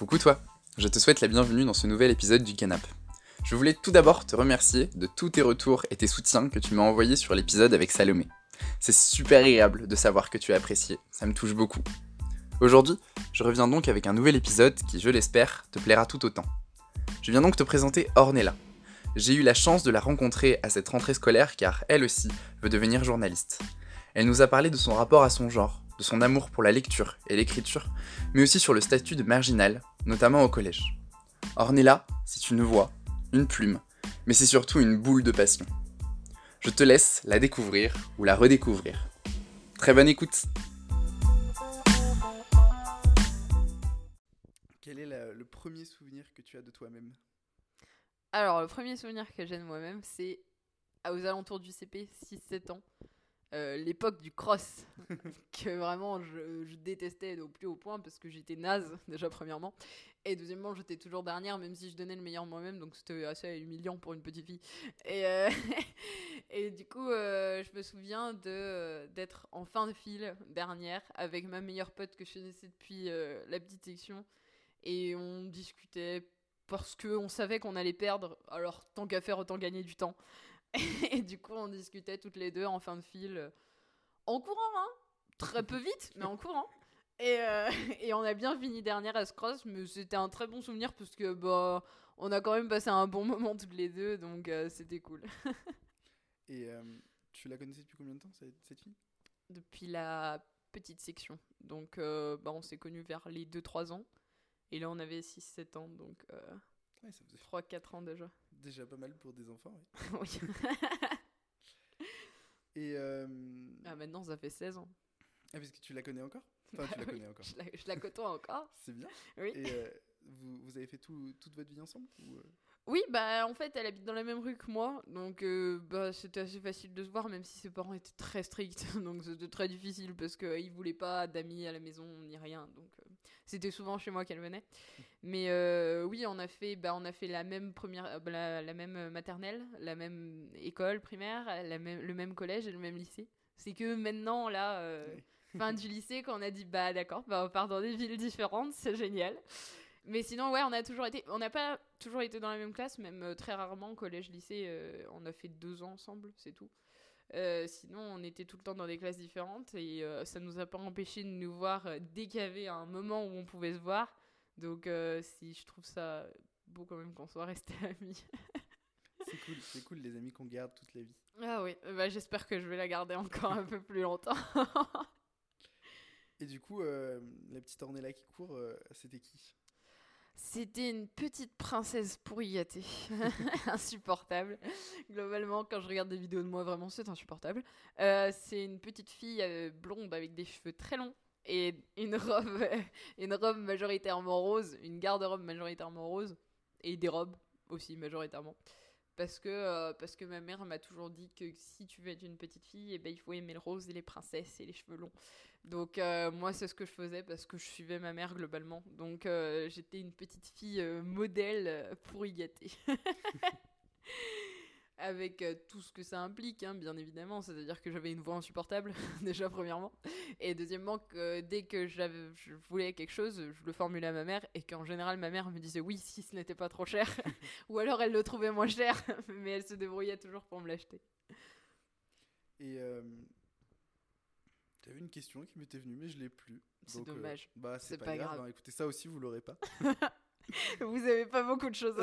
Coucou toi, je te souhaite la bienvenue dans ce nouvel épisode du Canap. Je voulais tout d'abord te remercier de tous tes retours et tes soutiens que tu m'as envoyés sur l'épisode avec Salomé. C'est super agréable de savoir que tu as apprécié, ça me touche beaucoup. Aujourd'hui, je reviens donc avec un nouvel épisode qui, je l'espère, te plaira tout autant. Je viens donc te présenter Ornella. J'ai eu la chance de la rencontrer à cette rentrée scolaire car elle aussi veut devenir journaliste. Elle nous a parlé de son rapport à son genre, de son amour pour la lecture et l'écriture, mais aussi sur le statut de marginal, notamment au collège. Ornella, c'est une voix, une plume, mais c'est surtout une boule de passion. Je te laisse la découvrir ou la redécouvrir. Très bonne écoute Quel est le premier souvenir que tu as de toi-même? Alors, le premier souvenir que j'ai de moi-même, c'est aux alentours du CP, 6-7 ans. Euh, l'époque du cross, que vraiment je, détestais au plus haut point parce que j'étais naze, déjà premièrement. Et deuxièmement, j'étais toujours dernière, même si je donnais le meilleur moi-même, donc c'était assez humiliant pour une petite fille. Et, euh, et du coup, euh, je me souviens d'être en fin de file, dernière, avec ma meilleure pote que je connaissais depuis la petite section. Et on discutait parce qu'on savait qu'on allait perdre, alors tant qu'à faire, autant gagner du temps. et du coup, on discutait toutes les deux en fin de file, euh, en courant, hein Très peu vite, mais en courant. Et, euh, et, on a bien fini dernière à ce cross, mais c'était un très bon souvenir parce que bah, on a quand même passé un bon moment toutes les deux, donc euh, c'était cool. et tu la connaissais depuis combien de temps, cette, cette fille? Depuis la petite section. Donc bah, on s'est connus vers les 2-3 ans. Et là, on avait 6-7 ans, donc ouais, faisait... 3-4 ans déjà. Déjà pas mal pour des enfants, oui. Et. Euh... Ah, maintenant, ça fait 16 ans. Ah, parce que tu la connais encore? Enfin, tu la connais encore. je, la, je, la, côtoie encore. C'est bien. Oui. Et euh, vous, vous, avez fait tout, toute votre vie ensemble ou euh? Oui, bah en fait, elle habite dans la même rue que moi, donc euh, bah, c'était assez facile de se voir, même si ses parents étaient très stricts, donc c'était très difficile parce qu'ils voulaient pas d'amis à la maison ni rien, donc c'était souvent chez moi qu'elle venait. Mais euh, oui, on a fait, bah, on a fait la même première, euh, bah, la, même maternelle, la même école primaire, la même, le même collège et le même lycée. C'est que maintenant, là, euh, fin du lycée, quand on a dit, bah d'accord, bah, on part dans des villes différentes, c'est génial. Mais sinon, ouais, on a toujours été, on n'a pas toujours été dans la même classe, même très rarement, collège, lycée, on a fait deux ans ensemble, c'est tout. Euh, sinon, on était tout le temps dans des classes différentes et euh, ça nous a pas empêché de nous voir euh, dès qu'il y avait un moment où on pouvait se voir. Donc, si je trouve ça beau quand même qu'on soit restés amis. c'est cool, c'est cool les amis qu'on garde toute la vie. Ah oui, bah, j'espère que je vais la garder encore un peu plus longtemps. et du coup, la petite Ornella qui court, c'était qui? C'était une petite princesse pourri gâtée, insupportable. Globalement, quand je regarde des vidéos de moi, vraiment, c'est insupportable. Euh, c'est une petite fille euh, blonde avec des cheveux très longs et une robe, une robe majoritairement rose, une garde-robe majoritairement rose et des robes aussi majoritairement. Parce que, euh, parce que ma mère m'a toujours dit que si tu veux être une petite fille, eh ben, il faut aimer le rose et les princesses et les cheveux longs. Donc euh, moi c'est ce que je faisais parce que je suivais ma mère globalement. Donc euh, j'étais une petite fille modèle pour y gâter. avec euh, tout ce que ça implique, hein, bien évidemment. C'est-à-dire que j'avais une voix insupportable, déjà premièrement. Et deuxièmement, que dès que je voulais quelque chose, je le formulais à ma mère et qu'en général, ma mère me disait oui si ce n'était pas trop cher. Ou alors elle le trouvait moins cher, mais elle se débrouillait toujours pour me l'acheter. Et euh, j'avais une question qui m'était venue, mais je l'ai plus. C'est euh, dommage. bah, c'est pas, grave. Hein. écoutez, ça aussi, vous l'aurez pas. vous avez pas beaucoup de choses.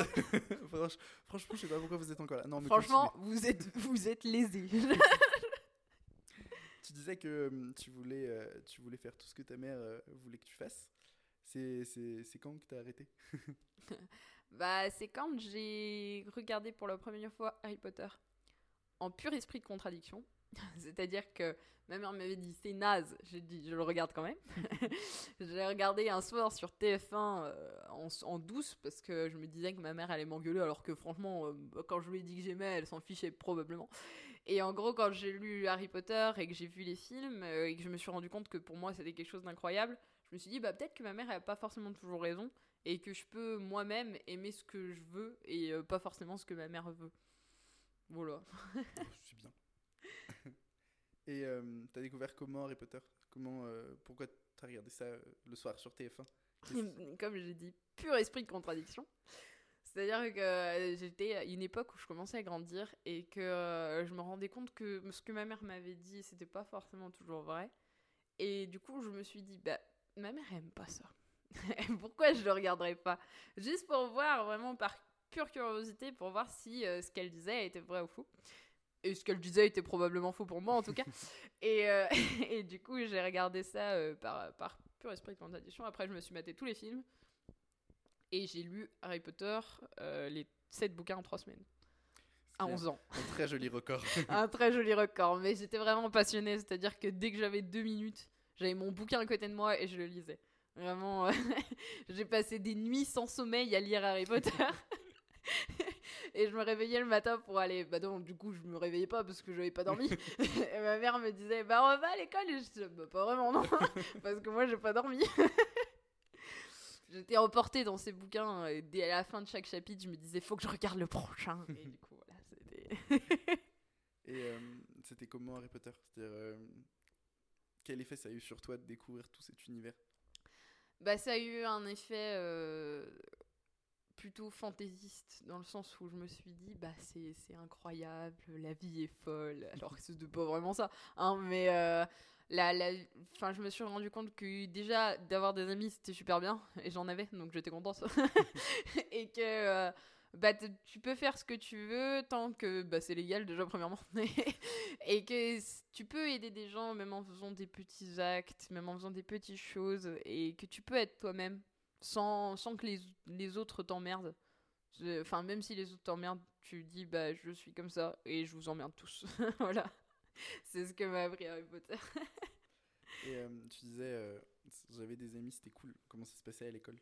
franchement, je sais pas pourquoi vous êtes encore là. Non, mais franchement, vous êtes, vous êtes lésé. tu disais que hum, tu voulais, euh, tu voulais faire tout ce que ta mère euh, voulait que tu fasses. C'est, quand que t'as arrêté? Bah, c'est quand j'ai regardé pour la première fois Harry Potter en pur esprit de contradiction. C'est-à-dire que ma mère m'avait dit c'est naze, je le regarde quand même. j'ai regardé un soir sur TF1 euh, en, douce parce que je me disais que ma mère allait m'engueuler alors que franchement euh, quand je lui ai dit que j'aimais elle s'en fichait probablement. Et en gros quand j'ai lu Harry Potter et que j'ai vu les films euh, et que je me suis rendu compte que pour moi c'était quelque chose d'incroyable, je me suis dit bah peut-être que ma mère n'a pas forcément toujours raison et que je peux moi-même aimer ce que je veux et pas forcément ce que ma mère veut. Voilà. C'est bien. Et euh, t'as découvert comment Harry Potter? Comment, euh, Pourquoi t'as regardé ça euh, le soir sur TF1 Comme j'ai dit, pur esprit de contradiction. C'est-à-dire que euh, j'étais à une époque où je commençais à grandir et que euh, je me rendais compte que ce que ma mère m'avait dit, c'était pas forcément toujours vrai. Et du coup, je me suis dit, bah, ma mère aime pas ça. Pourquoi je le regarderais pas? Juste pour voir, vraiment par pure curiosité, pour voir si ce qu'elle disait était vrai ou faux. Et ce qu'elle disait était probablement faux pour moi, en tout cas. et, et, du coup, j'ai regardé ça par, par pur esprit de contradiction. Après, je me suis maté tous les films. Et j'ai lu Harry Potter, euh, les 7 bouquins en 3 semaines. À 11 ans. Un très joli record. un très joli record. Mais j'étais vraiment passionnée. C'est-à-dire que dès que j'avais 2 minutes, j'avais mon bouquin à côté de moi et je le lisais. Vraiment, j'ai passé des nuits sans sommeil à lire Harry Potter. Et je me réveillais le matin pour aller. Bah non, du coup, je me réveillais pas parce que je n'avais pas dormi. et ma mère me disait Bah, on va à l'école. Et je disais Bah, pas vraiment, non. parce que moi, j'ai pas dormi. J'étais emportée dans ces bouquins. Et dès à la fin de chaque chapitre, je me disais Faut que je regarde le prochain. Et du coup, voilà, c'était. et euh, c'était comment Harry Potter? C'est-à-dire. Euh, quel effet ça a eu sur toi de découvrir tout cet univers? Bah, ça a eu un effet euh, plutôt fantaisiste, dans le sens où je me suis dit, bah c'est incroyable, la vie est folle, alors que c'est pas vraiment ça, hein, mais euh, la, la, je me suis rendu compte que déjà d'avoir des amis c'était super bien, et j'en avais, donc j'étais contente, et que euh, bah, tu peux faire ce que tu veux tant que bah, c'est légal déjà premièrement, et que tu peux aider des gens même en faisant des petits actes, même en faisant des petites choses, et que tu peux être toi-même sans, sans que les, les autres t'emmerdent. Enfin, même si les autres t'emmerdent, tu dis bah je suis comme ça et je vous emmerde tous. voilà. C'est ce que m'a appris Harry Potter. et euh, tu disais, euh, j'avais des amis, c'était cool. Comment ça se passait à l'école?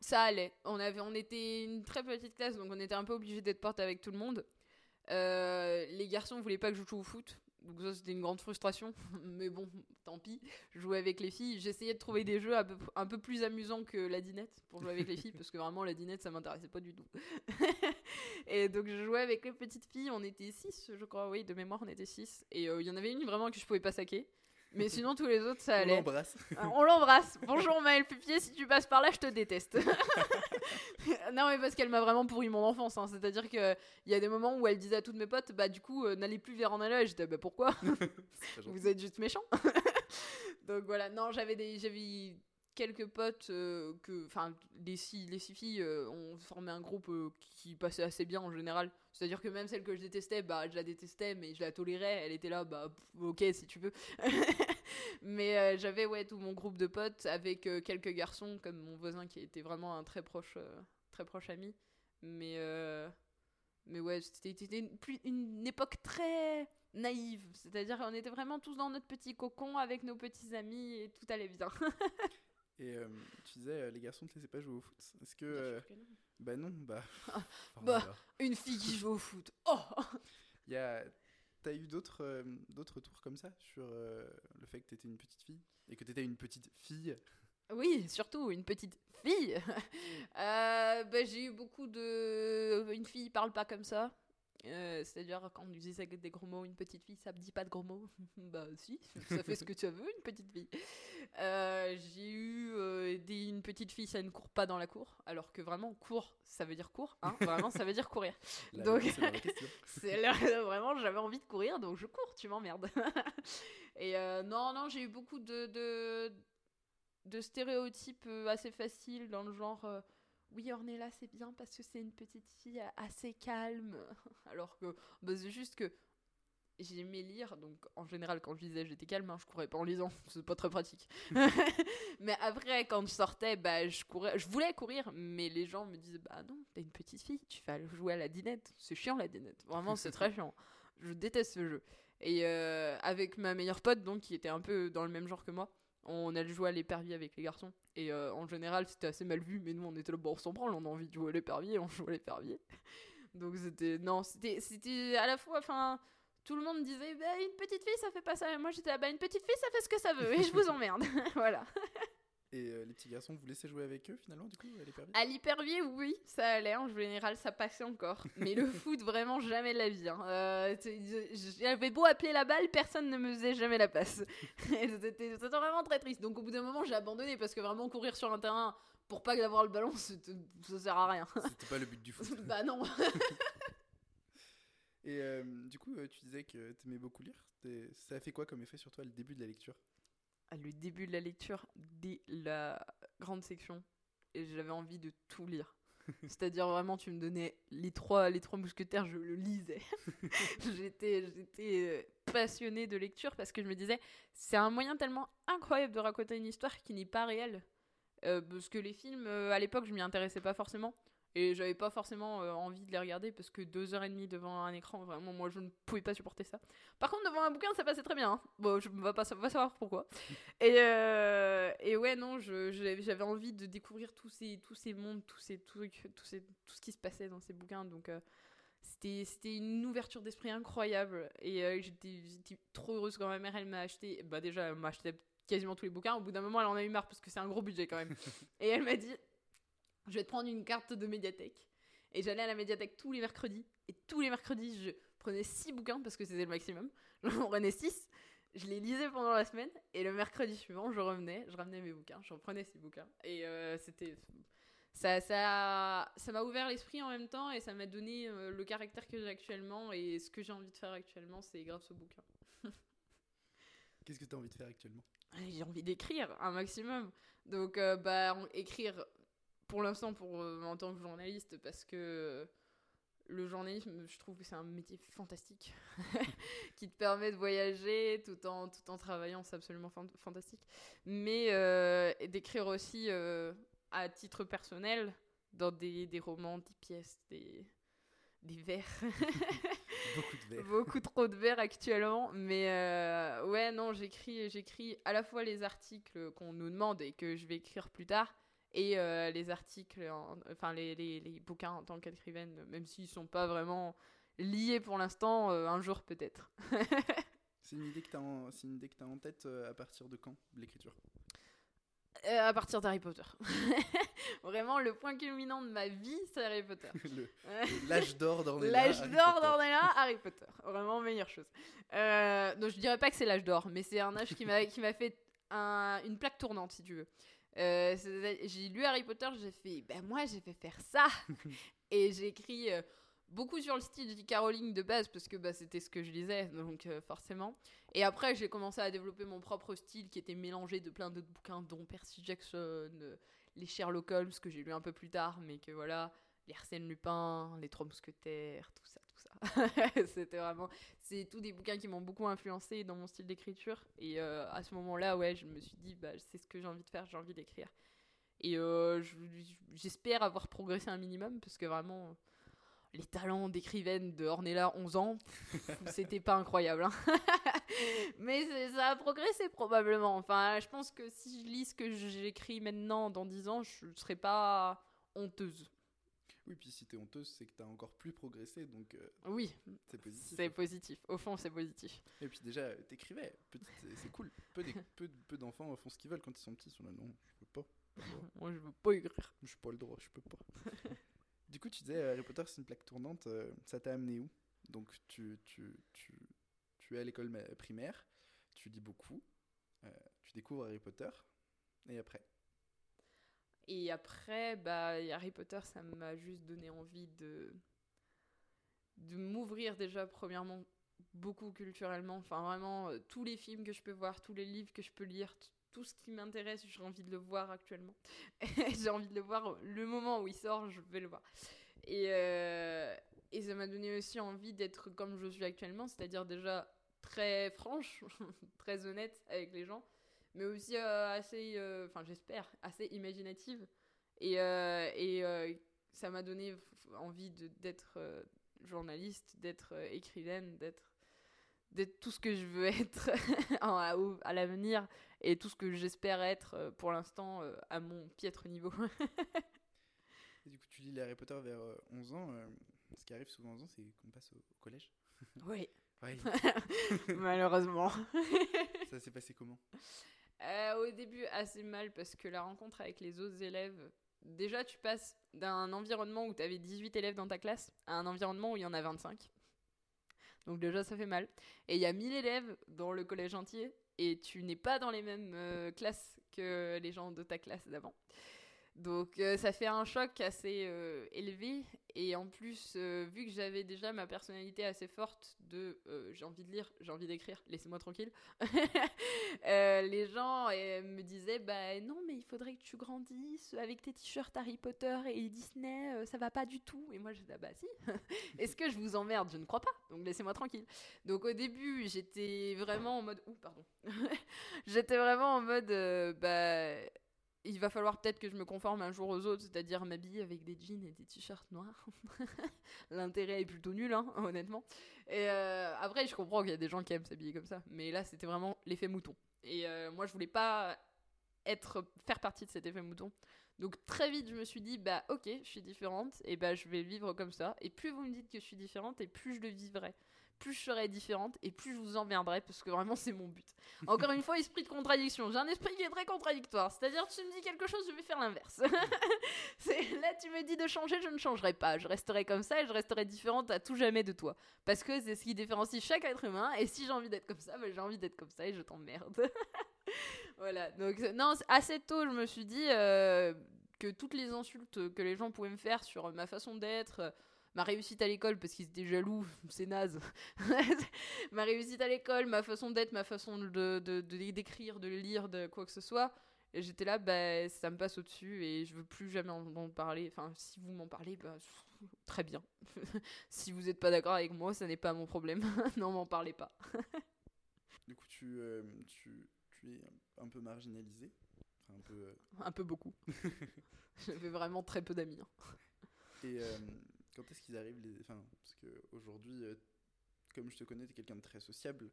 Ça allait. On, avait, on était une très petite classe, donc on était un peu obligé d'être porte avec tout le monde. Euh, les garçons voulaient pas que je joue au foot. Donc ça c'était une grande frustration, mais bon, tant pis. Je jouais avec les filles, j'essayais de trouver des jeux un peu, un peu, plus amusants que la dinette pour jouer avec les filles, parce que vraiment la dinette ça m'intéressait pas du tout. et donc je jouais avec les petites filles, on était 6 je crois, oui, de mémoire on était 6. Et euh, il y en avait une vraiment que je pouvais pas saquer. Mais sinon, tous les autres, ça allait. On l'embrasse. Euh, on l'embrasse. Bonjour Maëlle Pupier, si tu passes par là, je te déteste. non, mais parce qu'elle m'a vraiment pourri mon enfance. Hein. C'est-à-dire qu'il y a des moments où elle disait à toutes mes potes, bah du coup, euh, n'allez plus vers en aller. J'étais, bah pourquoi? Vous êtes juste méchants. Donc voilà, non, j'avais des. J'avais quelques potes euh, que enfin les six les six filles euh, ont formé un groupe euh, qui passait assez bien en général. C'est à dire que même celle que je détestais bah je la détestais mais je la tolérais. Elle était là bah ok si tu veux. Mais j'avais ouais tout mon groupe de potes avec quelques garçons comme mon voisin qui était vraiment un très proche très proche ami. Mais mais ouais c'était une, une époque très naïve. C'est à dire qu'on était vraiment tous dans notre petit cocon avec nos petits amis et tout allait bien Et euh, tu disais, euh, les garçons ne te laissaient pas jouer au foot. Est-ce que. Euh, bah non, bah. bah, une fille qui joue au foot. Oh y a. T'as eu d'autres d'autres tours comme ça sur le fait que t'étais une petite fille et que t'étais une petite fille? Oui, surtout une petite fille. bah, j'ai eu beaucoup de. Une fille parle pas comme ça. Euh, c'est-à-dire, quand on disait des gros mots, une petite fille, ça me dit pas de gros mots. bah, si, ça fait ce que tu veux, une petite fille. Euh, j'ai eu euh, des, une petite fille, ça ne court pas dans la cour, alors que vraiment, court, ça veut dire court, hein, vraiment, ça veut dire courir. donc, c'est vraiment, j'avais envie de courir, donc je cours, tu m'emmerdes. Et non, non, j'ai eu beaucoup de, de, de stéréotypes assez faciles dans le genre oui, Ornella, c'est bien parce que c'est une petite fille assez calme. Alors que bah, c'est juste que j'aimais lire, donc en général, quand je lisais, j'étais calme, hein, je courais pas en lisant, c'est pas très pratique. mais après, quand je sortais, bah, je, courais, je voulais courir, mais les gens me disaient Bah non, t'es une petite fille, tu vas jouer à la dinette. C'est chiant la dinette, vraiment, c'est très chiant. Je déteste ce jeu. Et euh, avec ma meilleure pote, donc, qui était un peu dans le même genre que moi, on allait jouer à l'épervier avec les garçons. Et euh, en général, c'était assez mal vu, mais nous, on était là, bon, on s'en branle, on a envie de jouer à l'épervier, on joue à l'épervier. Donc c'était. Non, c'était, à la fois. Enfin, tout le monde disait, bah, une petite fille, ça fait pas ça. Et moi, j'étais là, bah, une petite fille, ça fait ce que ça veut, et je vous emmerde. voilà. Et euh, les petits garçons, vous laissez jouer avec eux finalement, du coup, à l'hypervie À l'hypervie, oui, ça allait. En général, ça passait encore. Mais le foot, vraiment, jamais de la vie. Hein. Euh, J'avais beau appeler la balle, personne ne me faisait jamais la passe. C'était vraiment très triste. Donc, au bout d'un moment, j'ai abandonné parce que vraiment, courir sur un terrain pour pas avoir le ballon, ça sert à rien. C'était pas le but du foot. bah non. Et euh, du coup, tu disais que tu aimais beaucoup lire. Ça a fait quoi comme effet sur toi le début de la lecture? Le début de la lecture, dès la grande section, et j'avais envie de tout lire. C'est-à-dire vraiment, tu me donnais les trois, les trois mousquetaires, je le lisais. j'étais, j'étais euh, passionnée de lecture parce que je me disais, c'est un moyen tellement incroyable de raconter une histoire qui n'est pas réelle. parce que les films, à l'époque, je m'y intéressais pas forcément. Et j'avais pas forcément euh, envie de les regarder parce que deux heures et demie devant un écran, vraiment, moi je ne pouvais pas supporter ça. Par contre, devant un bouquin, ça passait très bien. Hein. Bon, je ne vais pas, savoir pourquoi. et, euh, et ouais, non, j'avais envie de découvrir tous ces, tous ces mondes, tous ces trucs, tous ces, tout ce qui se passait dans ces bouquins. Donc. Euh, c'était une ouverture d'esprit incroyable et j'étais trop heureuse quand ma mère elle m'a acheté bah déjà elle m'a acheté quasiment tous les bouquins au bout d'un moment elle en a eu marre parce que c'est un gros budget quand même et elle m'a dit je vais te prendre une carte de médiathèque. Et j'allais à la médiathèque tous les mercredis. Et tous les mercredis, je prenais six bouquins parce que c'était le maximum. J'en prenais six. Je les lisais pendant la semaine. Et le mercredi suivant, je revenais. Je ramenais mes bouquins. Je reprenais six bouquins. Et euh, c'était. Ça, ça, ça m'a ouvert l'esprit en même temps et ça m'a donné euh, le caractère que j'ai actuellement. Et ce que j'ai envie de faire actuellement, c'est grâce aux bouquins. Qu'est-ce que tu as envie de faire actuellement? J'ai envie d'écrire un maximum. Donc, euh, bah, écrire pour l'instant pour euh, en tant que journaliste parce que le journalisme, je trouve que c'est un métier fantastique qui te permet de voyager tout en, tout en travaillant, c'est absolument fantastique. Mais euh, d'écrire aussi euh, à titre personnel dans des, des, romans, des pièces, des, des vers. Beaucoup de vers. Beaucoup trop de vers actuellement. Mais ouais, non, j'écris à la fois les articles qu'on nous demande et que je vais écrire plus tard et euh, les articles, enfin les, les, les, bouquins en tant qu'écrivaine, même s'ils sont pas vraiment liés pour l'instant, euh, un jour peut-être. c'est une idée que tu as, en, une idée que as en tête euh, à partir de quand, l'écriture? À partir d'Harry Potter. Vraiment, le point culminant de ma vie, c'est Harry Potter. L'âge d'or d'Ornella. L'âge d'or d'Ornella, Harry Potter. Vraiment, meilleure chose. donc, je dirais pas que c'est l'âge d'or, mais c'est un âge qui m'a fait un, une plaque tournante, si tu veux. Euh, j'ai lu Harry Potter, j'ai fait, ben moi j'ai fait faire ça. et j'ai écrit euh, beaucoup sur le style de Caroline de base parce que bah, c'était ce que je lisais, donc euh, forcément. Et après j'ai commencé à développer mon propre style qui était mélangé de plein d'autres bouquins, dont Percy Jackson, les Sherlock Holmes que j'ai lu un peu plus tard, mais que voilà, les Arsène Lupin, les Trois Mousquetaires, tout ça, ça. C'était vraiment, c'est tous des bouquins qui m'ont beaucoup influencé dans mon style d'écriture. Et euh, à ce moment-là, ouais, je me suis dit, bah, c'est ce que j'ai envie de faire, j'ai envie d'écrire. Et euh, j'espère avoir progressé un minimum, parce que vraiment, les talents d'écrivaine de Ornella, 11 ans, c'était pas incroyable. Hein. Mais ça a progressé probablement. Enfin, je pense que si je lis ce que j'écris maintenant dans 10 ans, je serai pas honteuse. Puis si t'es honteuse, c'est que t'as encore plus progressé, donc euh, oui, c'est positif. C'est positif. Au fond, c'est positif. Et puis déjà, t'écrivais, c'est cool. Peu, peu, peu d'enfants font ce qu'ils veulent quand ils sont petits. Ils sont là, non, je veux pas. Moi, je veux pas écrire. Je pas le droit, je peux pas. du coup, tu disais Harry Potter, c'est une plaque tournante. Euh, ça t'a amené où? Donc, tu, tu, tu, tu es à l'école primaire, tu lis beaucoup, euh, tu découvres Harry Potter, et après? Et après, bah, Harry Potter, ça m'a juste donné envie de, de m'ouvrir déjà, premièrement, beaucoup culturellement. Enfin, vraiment, euh, tous les films que je peux voir, tous les livres que je peux lire, tout ce qui m'intéresse, j'ai envie de le voir actuellement. j'ai envie de le voir le moment où il sort, je vais le voir. Et, euh, et ça m'a donné aussi envie d'être comme je suis actuellement, c'est-à-dire déjà très franche, très honnête avec les gens mais aussi euh, assez, euh, enfin j'espère, assez imaginative. Et, euh, et ça m'a donné envie d'être journaliste, d'être écrivaine, d'être d'être tout ce que je veux être à, à l'avenir et tout ce que j'espère être pour l'instant à mon piètre niveau. et du coup, tu lis les Harry Potter vers 11 ans. ce qui arrive souvent 11 ans, c'est qu'on passe au, collège. Oui. Malheureusement. ça s'est passé comment? Euh, au début, assez mal parce que la rencontre avec les autres élèves, déjà, tu passes d'un environnement où tu avais 18 élèves dans ta classe à un environnement où il y en a 25. Donc déjà, ça fait mal. Et il y a 1000 élèves dans le collège entier et tu n'es pas dans les mêmes euh, classes que les gens de ta classe d'avant. Donc euh, ça fait un choc assez euh, élevé et en plus euh, vu que j'avais déjà ma personnalité assez forte de j'ai envie de lire, j'ai envie d'écrire, laissez-moi tranquille. les gens me disaient bah non mais il faudrait que tu grandisses avec tes t-shirts Harry Potter et Disney, ça va pas du tout. Et moi j'étais bah si. Est-ce que je vous emmerde? Je ne crois pas. Donc laissez-moi tranquille. Donc au début j'étais vraiment en mode ouh pardon. j'étais vraiment en mode bah il va falloir peut-être que je me conforme un jour aux autres, c'est-à-dire m'habiller avec des jeans et des t-shirts noirs. L'intérêt est plutôt nul, hein, honnêtement. Et euh, après, je comprends qu'il y a des gens qui aiment s'habiller comme ça, mais là, c'était vraiment l'effet mouton. Et euh, moi, je voulais pas être faire partie de cet effet mouton. Donc très vite, je me suis dit bah OK, je suis différente et bah je vais vivre comme ça. Et plus vous me dites que je suis différente, et plus je le vivrai plus je serai différente et plus je vous emmerderai parce que vraiment c'est mon but. Encore une fois, esprit de contradiction. J'ai un esprit qui est très contradictoire. C'est-à-dire, tu me dis quelque chose, je vais faire l'inverse. là, tu me dis de changer, je ne changerai pas. Je resterai comme ça et je resterai différente à tout jamais de toi. Parce que c'est ce qui différencie chaque être humain. Et si j'ai envie d'être comme ça, bah, j'ai envie d'être comme ça et je t'emmerde. voilà. Donc, non, assez tôt, je me suis dit euh, que toutes les insultes que les gens pouvaient me faire sur ma façon d'être ma réussite à l'école parce qu'ils étaient jaloux, c'est naze. ma réussite à l'école, ma façon d'être, ma façon de, d'écrire, de, lire, de quoi que ce soit. Et j'étais là, bah, ça me passe au-dessus et je veux plus jamais en, parler. Enfin, si vous m'en parlez, bah, très bien. si vous n'êtes pas d'accord avec moi, ça n'est pas mon problème. non, m'en parlez pas. du coup, tu, euh, tu, tu, es un peu marginalisé. un peu, euh, un peu beaucoup. J'avais vraiment très peu d'amis. Hein. Et euh, quand est-ce qu'ils arrivent les... Enfin, parce qu'aujourd'hui, euh, comme je te connais, tu es quelqu'un de très sociable.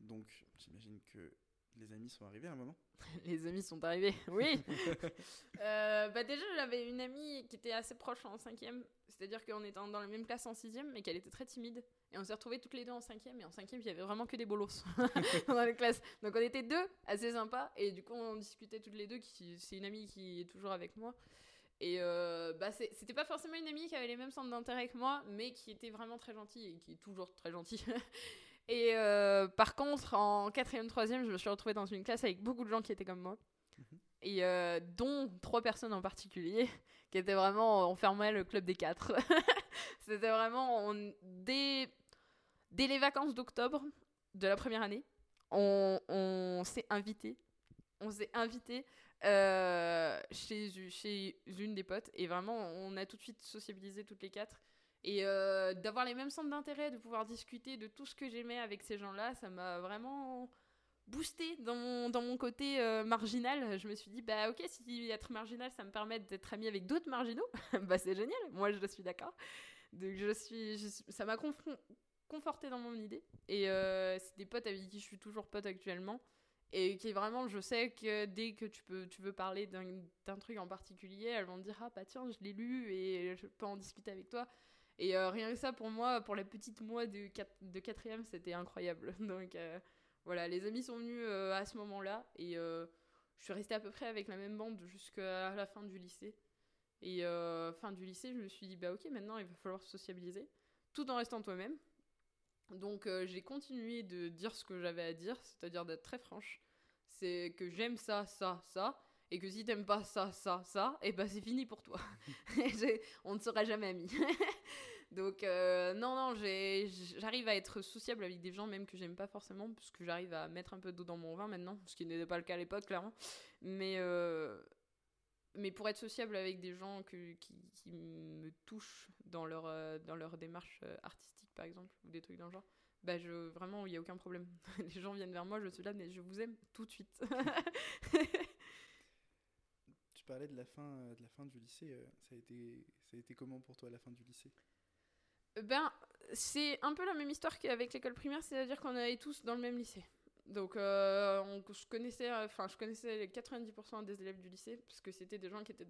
Donc, j'imagine que les amis sont arrivés à un moment Les amis sont arrivés, oui euh, bah Déjà, j'avais une amie qui était assez proche en cinquième. C'est-à-dire qu'on était dans la même classe en sixième, mais qu'elle était très timide. Et on s'est retrouvés toutes les deux en cinquième. Et en cinquième, il y avait vraiment que des bolos dans les classes. Donc on était deux, assez sympas. Et du coup, on discutait toutes les deux. C'est une amie qui est toujours avec moi. Et euh, bah c'était pas forcément une amie qui avait les mêmes centres d'intérêt que moi, mais qui était vraiment très gentille et qui est toujours très gentille. et euh, par contre, en 4ème, 3ème, je me suis retrouvée dans une classe avec beaucoup de gens qui étaient comme moi. Mhm. Et euh, dont trois personnes en particulier, qui étaient vraiment, on fermait le club des quatre. C'était vraiment, on, dès, dès les vacances d'octobre de la première année, on, on s'est invité. On s'est invité euh, chez, une des potes. Et vraiment, on a tout de suite sociabilisé toutes les quatre. Et euh, d'avoir les mêmes centres d'intérêt, de pouvoir discuter de tout ce que j'aimais avec ces gens-là, ça m'a vraiment boosté dans mon, côté euh, marginal. Je me suis dit, bah ok, si être marginal, ça me permet d'être ami avec d'autres marginaux, bah c'est génial, moi je suis d'accord. Donc je suis, ça m'a conforté dans mon idée. Et c'est des potes avec qui je suis toujours pote actuellement et qui est vraiment, je sais que dès que tu, peux, tu veux parler d'un truc en particulier, elles vont te dire Ah, bah tiens, je l'ai lu et je peux en discuter avec toi. Et euh, rien que ça, pour moi, pour la petite moi de, de quatrième, c'était incroyable. Donc euh, voilà, les amis sont venus euh, à ce moment-là et je suis restée à peu près avec la même bande jusqu'à la fin du lycée. Et fin du lycée, je me suis dit Bah ok, maintenant il va falloir sociabiliser, tout en restant toi-même. Donc j'ai continué de dire ce que j'avais à dire, c'est-à-dire d'être très franche. C'est que j'aime ça, ça, ça, et que si t'aimes pas ça, ça, ça, et eh ben c'est fini pour toi. On ne sera jamais amis. Donc euh, non, non, j'arrive à être sociable avec des gens même que j'aime pas forcément, parce que j'arrive à mettre un peu d'eau dans mon vin maintenant, ce qui n'était pas le cas à l'époque, clairement. Mais, euh, mais pour être sociable avec des gens qui, me touchent dans leur, euh, dans leur démarche euh, artistique, par exemple, ou des trucs dans le genre, bah je, vraiment, il n'y a aucun problème. Les gens viennent vers moi, je suis là, mais je vous aime tout de suite. tu parlais de la fin, euh, de la fin du lycée. Ça a, été, ça a été comment pour toi, la fin du lycée? Ben, c'est un peu la même histoire qu'avec l'école primaire, c'est-à-dire qu'on allait tous dans le même lycée. Donc, euh, je, connaissais, enfin, je connaissais 90% des élèves du lycée, parce que c'était des gens qui étaient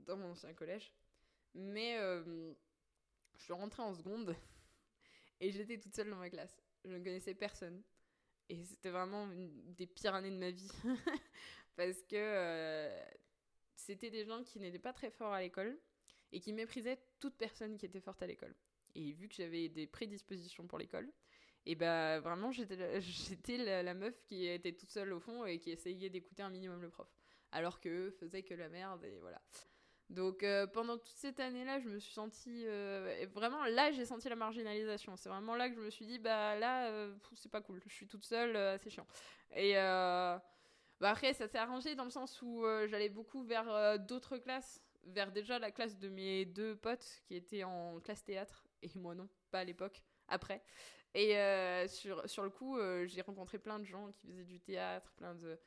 dans, mon ancien collège. Mais euh, je suis rentrée en seconde et j'étais toute seule dans ma classe. Je ne connaissais personne. Et c'était vraiment une des pires années de ma vie. Parce que euh, c'était des gens qui n'étaient pas très forts à l'école et qui méprisaient toute personne qui était forte à l'école. Et vu que j'avais des prédispositions pour l'école, et bah vraiment j'étais la, meuf qui était toute seule au fond et qui essayait d'écouter un minimum le prof. Alors qu'eux faisaient que la merde et voilà. Donc euh, pendant toute cette année-là, je me suis sentie euh, vraiment là, j'ai senti la marginalisation. C'est vraiment là que je me suis dit bah là, euh, c'est pas cool. Je suis toute seule, c'est chiant. Et bah, après, ça s'est arrangé dans le sens où j'allais beaucoup vers d'autres classes, vers déjà la classe de mes deux potes qui étaient en classe théâtre et moi non, pas à l'époque. Après. Et sur, sur le coup, j'ai rencontré plein de gens qui faisaient du théâtre, plein de,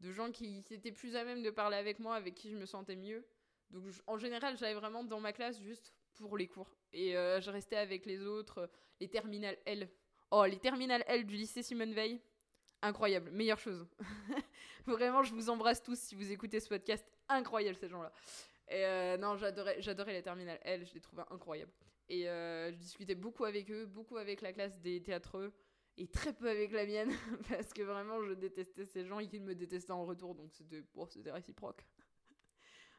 de gens qui étaient plus à même de parler avec moi, avec qui je me sentais mieux. Donc en général, j'allais vraiment dans ma classe juste pour les cours. Et euh, je restais avec les autres, euh, les terminales L. Oh, les terminales L du lycée Simone Veil. Incroyable, meilleure chose. Vraiment, je vous embrasse tous si vous écoutez ce podcast. Incroyable ces gens-là. Et euh, non, j'adorais, j'adorais les terminales L, je les trouvais incroyables. Et je discutais beaucoup avec eux, beaucoup avec la classe des théâtreux et très peu avec la mienne parce que vraiment je détestais ces gens et qu'ils me détestaient en retour donc c'était c'était réciproque.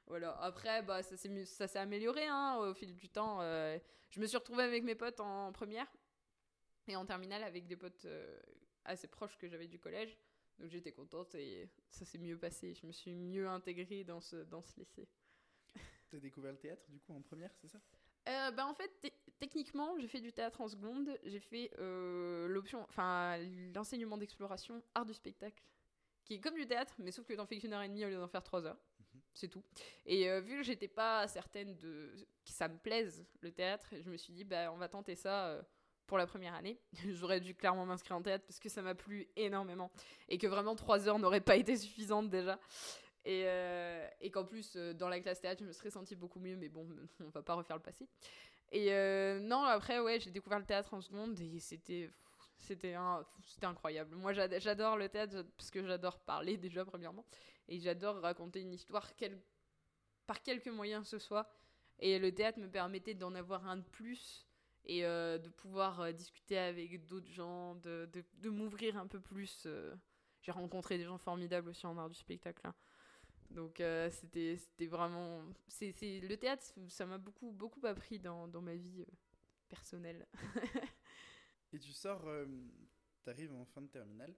Voilà. Après, bah, ça s'est, mu- ça s'est amélioré hein, au fil du temps. euh, je me suis retrouvée avec mes potes en première et en terminale avec des potes euh, assez proches que j'avais du collège. Donc j'étais contente et ça s'est mieux passé. Je me suis mieux intégrée dans ce, dans ce lycée. T'as découvert le théâtre du coup en première, c'est ça? Euh, bah en fait, te- techniquement, j'ai fait du théâtre en seconde. J'ai fait l'option, enfin l'enseignement d'exploration, art du spectacle, qui est comme du théâtre, mais sauf que t'en fais qu'une heure et demie au lieu d'en faire trois heures. C'est tout. Et euh, vu que j'étais pas certaine de que ça me plaise le théâtre, je me suis dit bah on va tenter ça. euh, pour la première année, j'aurais dû clairement m'inscrire en théâtre parce que ça m'a plu énormément et que vraiment trois heures n'auraient pas été suffisantes déjà. Et, euh, qu'en plus, dans la classe théâtre, je me serais sentie beaucoup mieux, mais bon, on va pas refaire le passé. Et non, après, ouais, j'ai découvert le théâtre en seconde et c'était. C'était un, incroyable. Moi, j'ad- j'adore le théâtre parce que j'adore parler déjà, premièrement. Et j'adore raconter une histoire par quelque moyen que ce soit. Et le théâtre me permettait d'en avoir un de plus et euh, de pouvoir euh, discuter avec d'autres gens, de, de, m'ouvrir un peu plus. euh. J'ai rencontré des gens formidables aussi en art du spectacle. hein. Donc c'était vraiment c'est le théâtre ça m'a beaucoup beaucoup appris dans, dans ma vie personnelle. Et tu sors, euh, t'arrives en fin de terminale.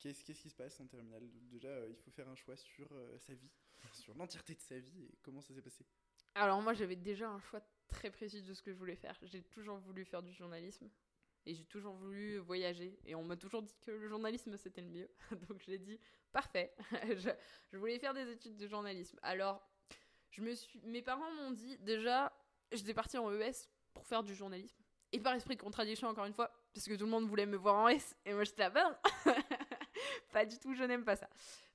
Qu'est-ce qui se passe en terminale? Déjà, euh, il faut faire un choix sur euh, sa vie, sur l'entièreté de sa vie et comment ça s'est passé. Alors moi j'avais déjà un choix très précis de ce que je voulais faire. J'ai toujours voulu faire du journalisme et j'ai toujours voulu voyager et on m'a toujours dit que le journalisme c'était le mieux. Donc j'ai dit parfait. je, voulais faire des études de journalisme. Alors je me suis mes parents m'ont dit déjà j'étais partie en ES pour faire du journalisme et par esprit de contradiction encore une fois parce que tout le monde voulait me voir en S et moi j'étais là non. Pas du tout, je n'aime pas ça.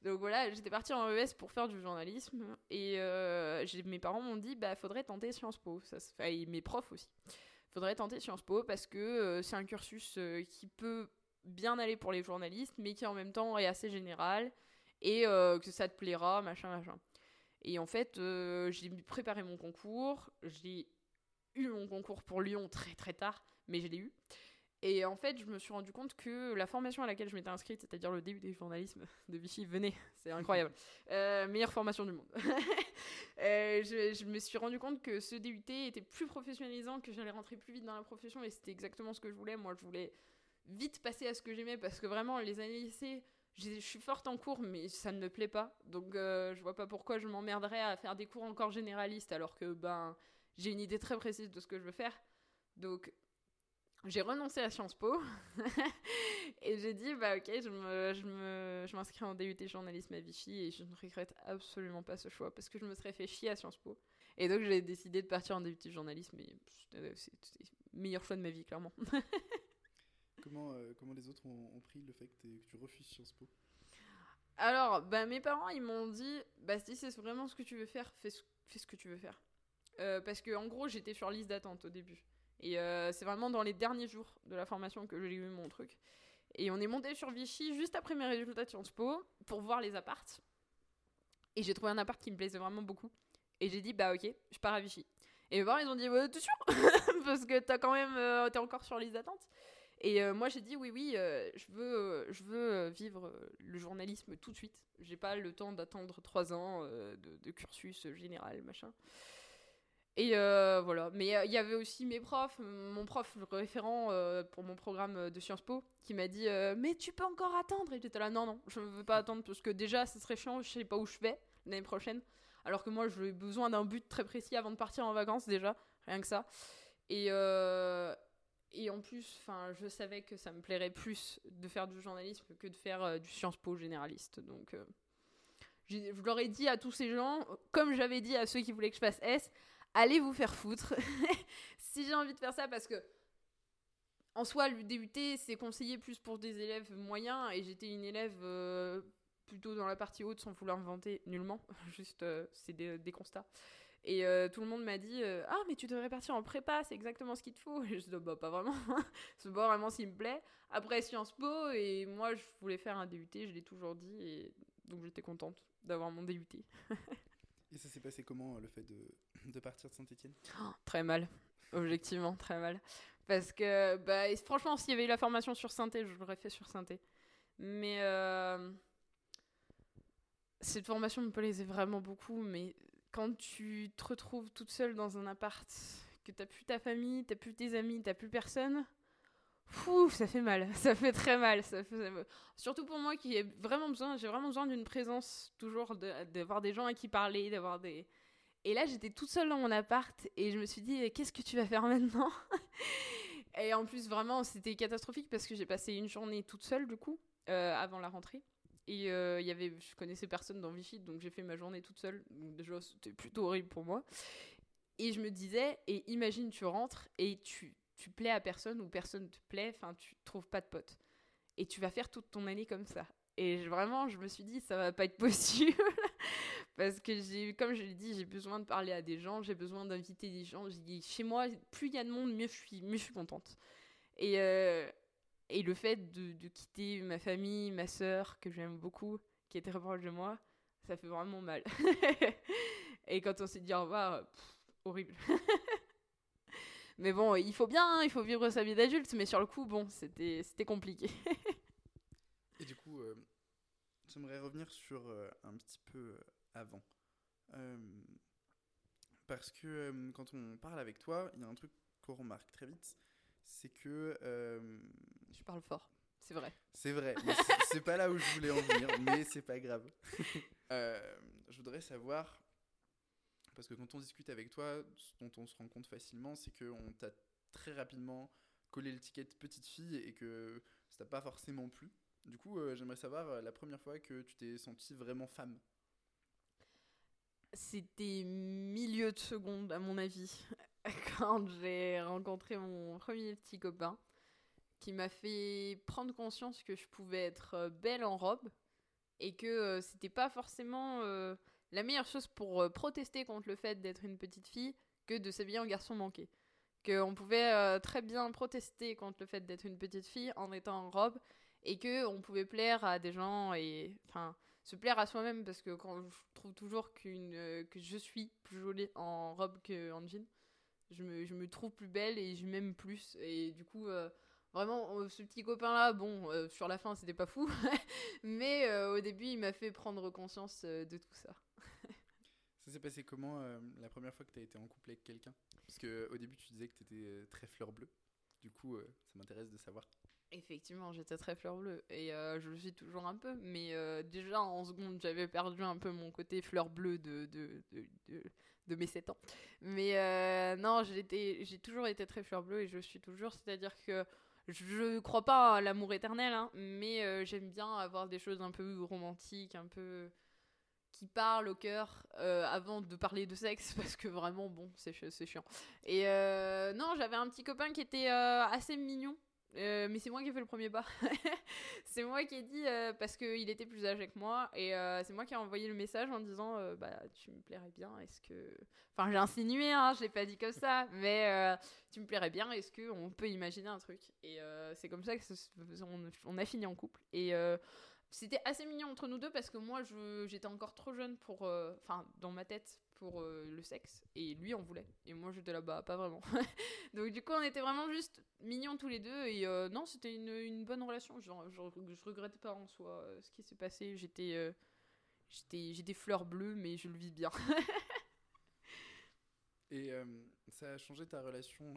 Donc voilà, j'étais partie en ES pour faire du journalisme et euh, mes parents m'ont dit bah faudrait tenter Sciences Po, ça et mes profs aussi. Faudrait tenter Sciences Po parce que euh, c'est un cursus euh, qui peut bien aller pour les journalistes mais qui en même temps est assez général et que ça te plaira, machin machin. Et en fait, j'ai préparé mon concours, j'ai eu mon concours pour Lyon très très tard, mais je l'ai eu. Et en fait, je me suis rendu compte que la formation à laquelle je m'étais inscrite, c'est-à-dire le début des journalisme de Vichy, venez, c'est incroyable. Euh, meilleure formation du monde. Euh, je, me suis rendu compte que ce DUT était plus professionnalisant, que j'allais rentrer plus vite dans la profession et c'était exactement ce que je voulais. Moi, je voulais vite passer à ce que j'aimais parce que vraiment, les années lycée, je suis forte en cours, mais ça ne me plaît pas. Donc, euh, je vois pas pourquoi je m'emmerderais à faire des cours encore généralistes alors que ben, j'ai une idée très précise de ce que je veux faire. Donc, j'ai renoncé à Sciences Po. Et j'ai dit bah ok je me je me je m'inscris en DUT journalisme à Vichy et je ne regrette absolument pas ce choix parce que je me serais fait chier à Sciences Po. Et donc j'ai décidé de partir en DUT journalisme et c'était c'était le meilleur choix de ma vie clairement. Comment, euh, comment les autres ont, ont pris le fait que tu refuses Sciences Po? Alors bah mes parents ils m'ont dit bah si c'est vraiment ce que tu veux faire fais ce, fais ce que tu veux faire. Euh, parce que en gros j'étais sur liste d'attente au début et euh, c'est vraiment dans les derniers jours de la formation que j'ai eu mon truc. Et on est monté sur Vichy juste après mes résultats de Sciences Po pour voir les apparts. Et j'ai trouvé un appart qui me plaisait vraiment beaucoup. Et j'ai dit bah ok je pars à Vichy. Et ils ont dit ouais t'es sûr? Parce que t'as quand même euh, t'es encore sur liste d'attente Et euh, moi, j'ai dit oui, oui, euh, je veux, je veux vivre le journalisme tout de suite. J'ai pas le temps d'attendre trois ans de cursus général, machin. Et euh, voilà. Mais euh, il y avait aussi mes profs, mon prof référent euh, pour mon programme de Sciences Po, qui m'a dit Mais tu peux encore attendre Et j'étais là, non, non, je ne veux pas attendre parce que déjà, ça serait chiant, je sais pas où je vais l'année prochaine. Alors que moi, j'ai besoin d'un but très précis avant de partir en vacances, déjà, rien que ça. Et, et en plus, je savais que ça me plairait plus de faire du journalisme que de faire du Sciences Po généraliste. Donc, je leur ai dit à tous ces gens, comme j'avais dit à ceux qui voulaient que je fasse S, allez vous faire foutre. si j'ai envie de faire ça, parce que en soi, le DUT, c'est conseillé plus pour des élèves moyens, et j'étais une élève euh, plutôt dans la partie haute, sans vouloir vanter nullement, juste euh, c'est des, constats. Et euh, tout le monde m'a dit Ah, mais tu devrais partir en prépa, c'est exactement ce qu'il te faut. Et je dis Bah, pas vraiment, c'est pas vraiment qui me plaît. Après Sciences Po, et moi, je voulais faire un DUT, je l'ai toujours dit, et donc j'étais contente d'avoir mon DUT. Et ça s'est passé comment euh, le fait de, de partir de Saint-Etienne Très mal, objectivement, très mal. Parce que, bah, franchement, s'il y avait eu la formation sur synthé, je l'aurais fait sur synthé. Mais euh, cette formation me plaisait vraiment beaucoup, mais quand tu te retrouves toute seule dans un appart, que t'as plus ta famille, t'as plus tes amis, t'as plus personne, fou, ça fait mal, ça fait très mal. Ça fait... Surtout pour moi qui ai vraiment besoin, j'ai vraiment besoin d'une présence, toujours, d'avoir des gens à qui parler, d'avoir des... Et là, j'étais toute seule dans mon appart et je me suis dit, qu'est-ce que tu vas faire maintenant? Et en plus, vraiment, c'était catastrophique parce que j'ai passé une journée toute seule, du coup, euh, avant la rentrée. Et euh, y avait, je connaissais personne dans Vichy, donc j'ai fait ma journée toute seule. Déjà, c'était plutôt horrible pour moi. Et je me disais, et imagine, tu rentres et tu, tu plais à personne ou personne te plaît, enfin, tu trouves pas de potes. Et tu vas faire toute ton année comme ça. Et vraiment, je me suis dit, ça va pas être possible. Parce que, j'ai, comme je l'ai dit, j'ai besoin de parler à des gens, j'ai besoin d'inviter des gens. Dit, chez moi, plus il y a de monde, mieux je suis, mieux je suis contente. Et, euh, et le fait de, de quitter ma famille, ma sœur, que j'aime beaucoup, qui était très proche de moi, ça fait vraiment mal. et quand on s'est dit au revoir, horrible. mais bon, il faut bien, hein, il faut vivre sa vie d'adulte, mais sur le coup, bon, c'était, compliqué. Et du coup, euh, j'aimerais revenir sur euh, un petit peu euh, avant. Euh, parce que quand on parle avec toi, il y a un truc qu'on remarque très vite, c'est que Je parle fort, c'est vrai. c'est vrai, c'est- pas là où je voulais en venir, mais c'est pas grave. Je voudrais savoir, parce que quand on discute avec toi, ce dont on se rend compte facilement, c'est qu'on t'a très rapidement collé l'étiquette petite fille et que ça t'a pas forcément plu. Du coup, euh, j'aimerais savoir euh, la première fois que tu t'es sentie vraiment femme. C'était milieu de seconde, à mon avis, quand j'ai rencontré mon premier petit copain, qui m'a fait prendre conscience que je pouvais être euh, belle en robe et que euh, c'était pas forcément la meilleure chose pour euh, protester contre le fait d'être une petite fille que de s'habiller en garçon manqué. Qu'on pouvait euh, très bien protester contre le fait d'être une petite fille en étant en robe et que on pouvait plaire à des gens et enfin se plaire à soi-même parce que quand je trouve toujours qu'une euh, que je suis plus jolie en robe qu'en jean je me, je me trouve plus belle et je m'aime plus et du coup vraiment ce petit copain là bon sur la fin c'était pas fou mais au début il m'a fait prendre conscience de tout ça Ça s'est passé comment euh, la première fois que tu as été en couple avec quelqu'un? Parce que au début, tu disais que tu étais très fleur bleue. Du coup, euh, ça m'intéresse de savoir. Effectivement, j'étais très fleur bleue et euh, je le suis toujours un peu, mais euh, déjà en seconde, j'avais perdu un peu mon côté fleur bleue de, de, de, de, mes 7 ans. Mais euh, non, j'ai toujours été très fleur bleue et je suis toujours, c'est-à-dire que je crois pas à l'amour éternel, hein, mais euh, j'aime bien avoir des choses un peu romantiques, un peu qui parlent au cœur euh, avant de parler de sexe parce que vraiment bon c'est ch- c'est chiant et euh, non j'avais un petit copain qui était euh, assez mignon mais c'est moi qui ai fait le premier pas. c'est moi qui ai dit, parce qu'il était plus âgé que moi, et c'est moi qui ai envoyé le message en disant Bah, tu me plairais bien, est-ce que. Enfin, j'ai insinué, hein, je l'ai pas dit comme ça, mais tu me plairais bien, est-ce qu'on peut imaginer un truc? Et c'est comme ça qu'on on a fini en couple. Et c'était assez mignon entre nous deux parce que moi, j'étais encore trop jeune pour. euh, Enfin, dans ma tête, pour euh, le sexe. Et lui en voulait. Et moi, j'étais là-bas, pas vraiment. Donc, du coup, on était vraiment juste mignons tous les deux. Et euh, non, c'était une, bonne relation. Je, je regrette pas en soi ce qui s'est passé. J'étais. j'ai des fleurs bleues, mais je le vis bien. Et ça a changé ta relation,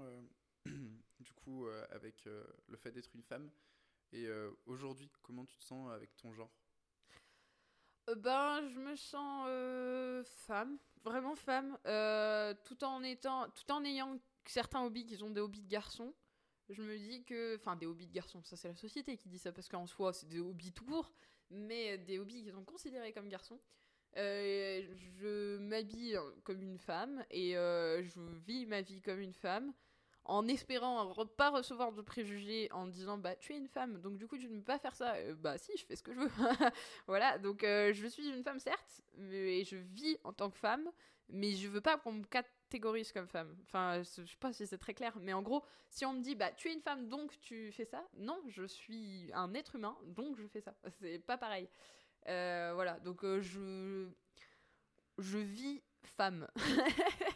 du coup, avec le fait d'être une femme? Et euh, aujourd'hui, comment tu te sens avec ton genre? Euh, ben, je me sens euh, femme, vraiment femme, tout en étant, tout en ayant certains hobbies qui sont des hobbies de garçons. Je me dis que, enfin, des hobbies de garçons, ça c'est la société qui dit ça parce qu'en soi c'est des hobbies tout court, mais des hobbies qui sont considérés comme garçons. Je m'habille comme une femme et je vis ma vie comme une femme en espérant pas recevoir de préjugés en disant bah tu es une femme donc du coup tu ne peux pas faire ça. Euh, bah si je fais ce que je veux. Voilà donc euh, je suis une femme certes mais je vis en tant que femme mais je veux pas qu'on me catégorise comme femme. Enfin je sais pas si c'est très clair mais en gros si on me dit bah tu es une femme donc tu fais ça non je suis un être humain donc je fais ça. C'est pas pareil. Euh, voilà donc je je vis femme.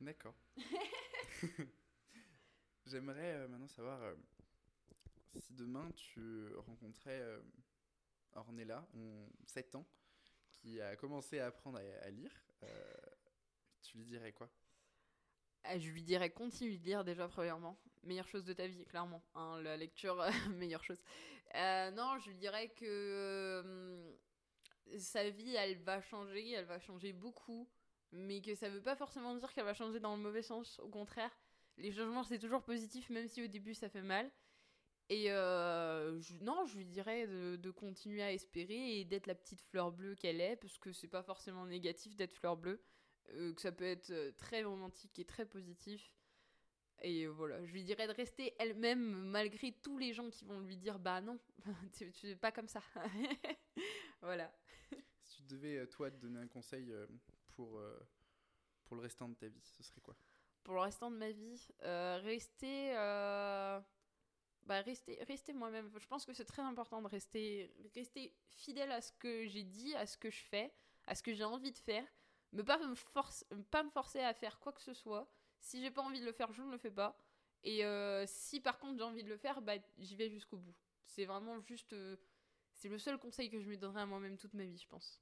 D'accord. J'aimerais euh, maintenant savoir euh, si demain tu rencontrais euh, Ornella, on- 7 ans, qui a commencé à apprendre à, lire, tu lui dirais quoi? Je lui dirais continue de lire déjà premièrement. Meilleure chose de ta vie, clairement. Hein, la lecture, meilleure chose. Non, je lui dirais que sa vie, elle va changer, elle va changer beaucoup. Mais que ça veut pas forcément dire qu'elle va changer dans le mauvais sens. Au contraire, les changements, c'est toujours positif, même si au début, ça fait mal. Et euh, non, je lui dirais de, continuer à espérer et d'être la petite fleur bleue qu'elle est, parce que c'est pas forcément négatif d'être fleur bleue euh, que ça peut être euh, très romantique et très positif. Et voilà, je lui dirais de rester elle-même malgré tous les gens qui vont lui dire bah non, tu, tu pas comme ça. voilà. Si tu devais, toi, te donner un conseil pour, euh, pour le restant de ta vie, ce serait quoi? Pour le restant de ma vie, euh, rester, euh, bah rester, rester moi-même. Je pense que c'est très important de rester, rester fidèle à ce que j'ai dit, à ce que je fais, à ce que j'ai envie de faire. Me pas me force, pas me forcer à faire quoi que ce soit. Si j'ai pas envie de le faire, je ne le fais pas. Et si par contre j'ai envie de le faire, bah j'y vais jusqu'au bout. C'est vraiment juste, c'est le seul conseil que je me donnerai à moi-même toute ma vie, je pense.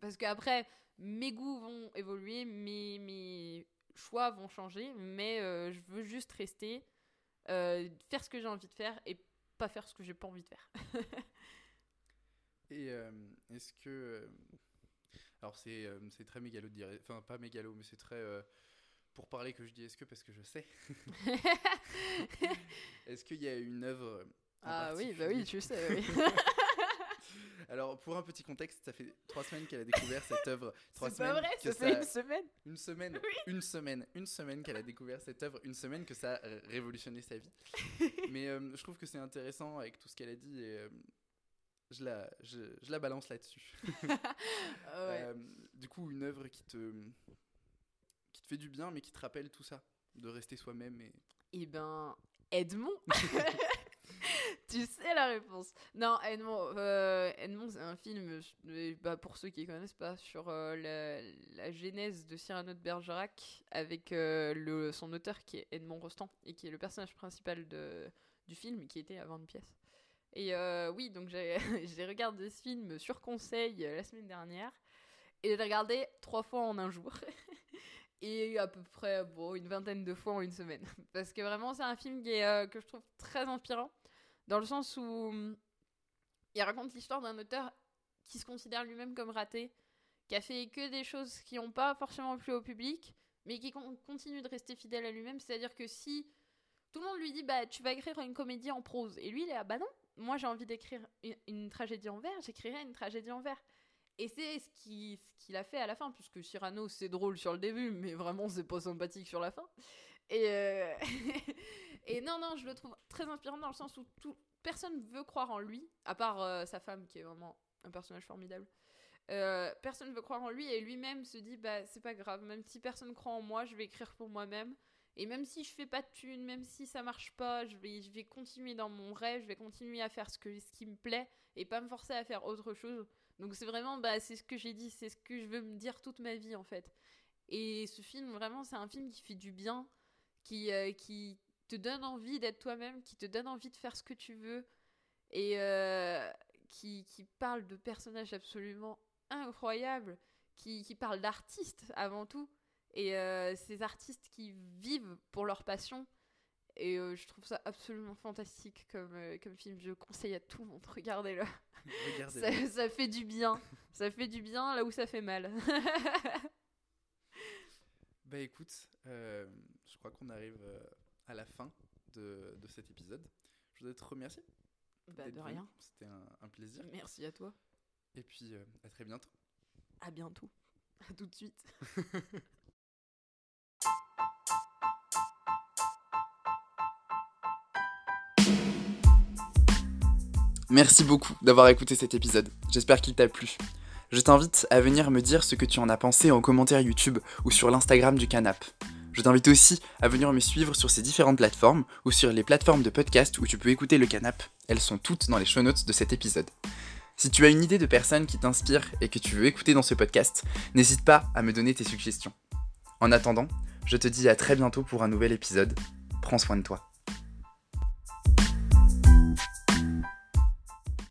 Parce qu'après, mes goûts vont évoluer, mes, mes choix vont changer, mais euh, je veux juste rester, euh, faire ce que j'ai envie de faire et pas faire ce que j'ai pas envie de faire. Et euh, est-ce que. alors, c'est très mégalo de dire. Enfin, pas mégalo, mais c'est très. pour parler que je dis est-ce que parce que je sais. Est-ce qu'il y a une œuvre. ah oui, bah oui, tu sais, oui. Alors, pour un petit contexte, ça fait trois semaines qu'elle a découvert cette œuvre. Trois C'est pas vrai, que ça fait une semaine. Une semaine, une semaine, une semaine qu'elle a découvert cette œuvre, une semaine que ça a révolutionné sa vie. Mais euh, je trouve que c'est intéressant avec tout ce qu'elle a dit et euh, je, la, je, je la balance là-dessus. Ah ouais. Euh, du coup, une œuvre qui te, qui te fait du bien, mais qui te rappelle tout ça, de rester soi-même. Et... Eh ben, Edmond Tu sais la réponse. Non, Edmond, euh, Edmond c'est un film, bah, pour ceux qui connaissent pas, sur euh, la, la genèse de Cyrano de Bergerac avec euh, le, son auteur qui est Edmond Rostand et qui est le personnage principal de, du film qui était avant une pièce. Et oui, donc j'ai j'ai regardé ce film sur conseil la semaine dernière et je l'ai regardé trois fois en un jour. et à peu près bon, une vingtaine de fois en une semaine. Parce que vraiment, c'est un film qui est, que je trouve très inspirant, dans le sens où il raconte l'histoire d'un auteur qui se considère lui-même comme raté, qui a fait que des choses qui n'ont pas forcément plu au public, mais qui con- continue de rester fidèle à lui-même. C'est-à-dire que si tout le monde lui dit, bah, tu vas écrire une comédie en prose, et lui, il est là, bah non, moi j'ai envie d'écrire une, tragédie en vers, j'écrirai une tragédie en vers. Et c'est ce qu'il ce qu'il a fait à la fin, puisque Cyrano, c'est drôle sur le début, mais vraiment, c'est pas sympathique sur la fin. Et, euh, et non, non, je le trouve très inspirant dans le sens où tout, personne veut croire en lui, à part euh, sa femme, qui est vraiment un personnage formidable. Euh, personne veut croire en lui, et lui-même se dit, bah, c'est pas grave, même si personne croit en moi, je vais écrire pour moi-même. Et même si je fais pas de thunes, même si ça marche pas, je vais, je vais continuer dans mon rêve, je vais continuer à faire ce, que, ce qui me plaît et pas me forcer à faire autre chose. Donc c'est vraiment, bah, c'est ce que j'ai dit, c'est ce que je veux me dire toute ma vie en fait. Et ce film, vraiment, c'est un film qui fait du bien, qui, euh, qui te donne envie d'être toi-même, qui te donne envie de faire ce que tu veux et euh, qui, qui parle de personnages absolument incroyables, qui, qui parle d'artistes avant tout. Et euh, ces artistes qui vivent pour leur passion. Et euh, je trouve ça absolument fantastique comme, euh, comme film. Je conseille à tout le monde, regardez-le. Regardez. Ça, ça fait du bien. ça fait du bien là où ça fait mal. Bah écoute, euh, je crois qu'on arrive à la fin de, de cet épisode. Je voudrais te remercier. bah, de rien. C'était un, un plaisir. Merci à toi. Et puis euh, à très bientôt. À bientôt. À tout de suite. Merci beaucoup d'avoir écouté cet épisode. J'espère qu'il t'a plu. Je t'invite à venir me dire ce que tu en as pensé en commentaire YouTube ou sur l'Instagram du Canap. Je t'invite aussi à venir me suivre sur ces différentes plateformes ou sur les plateformes de podcast où tu peux écouter le Canap. Elles sont toutes dans les show notes de cet épisode. Si tu as une idée de personne qui t'inspire et que tu veux écouter dans ce podcast, n'hésite pas à me donner tes suggestions. En attendant, je te dis à très bientôt pour un nouvel épisode. Prends soin de toi.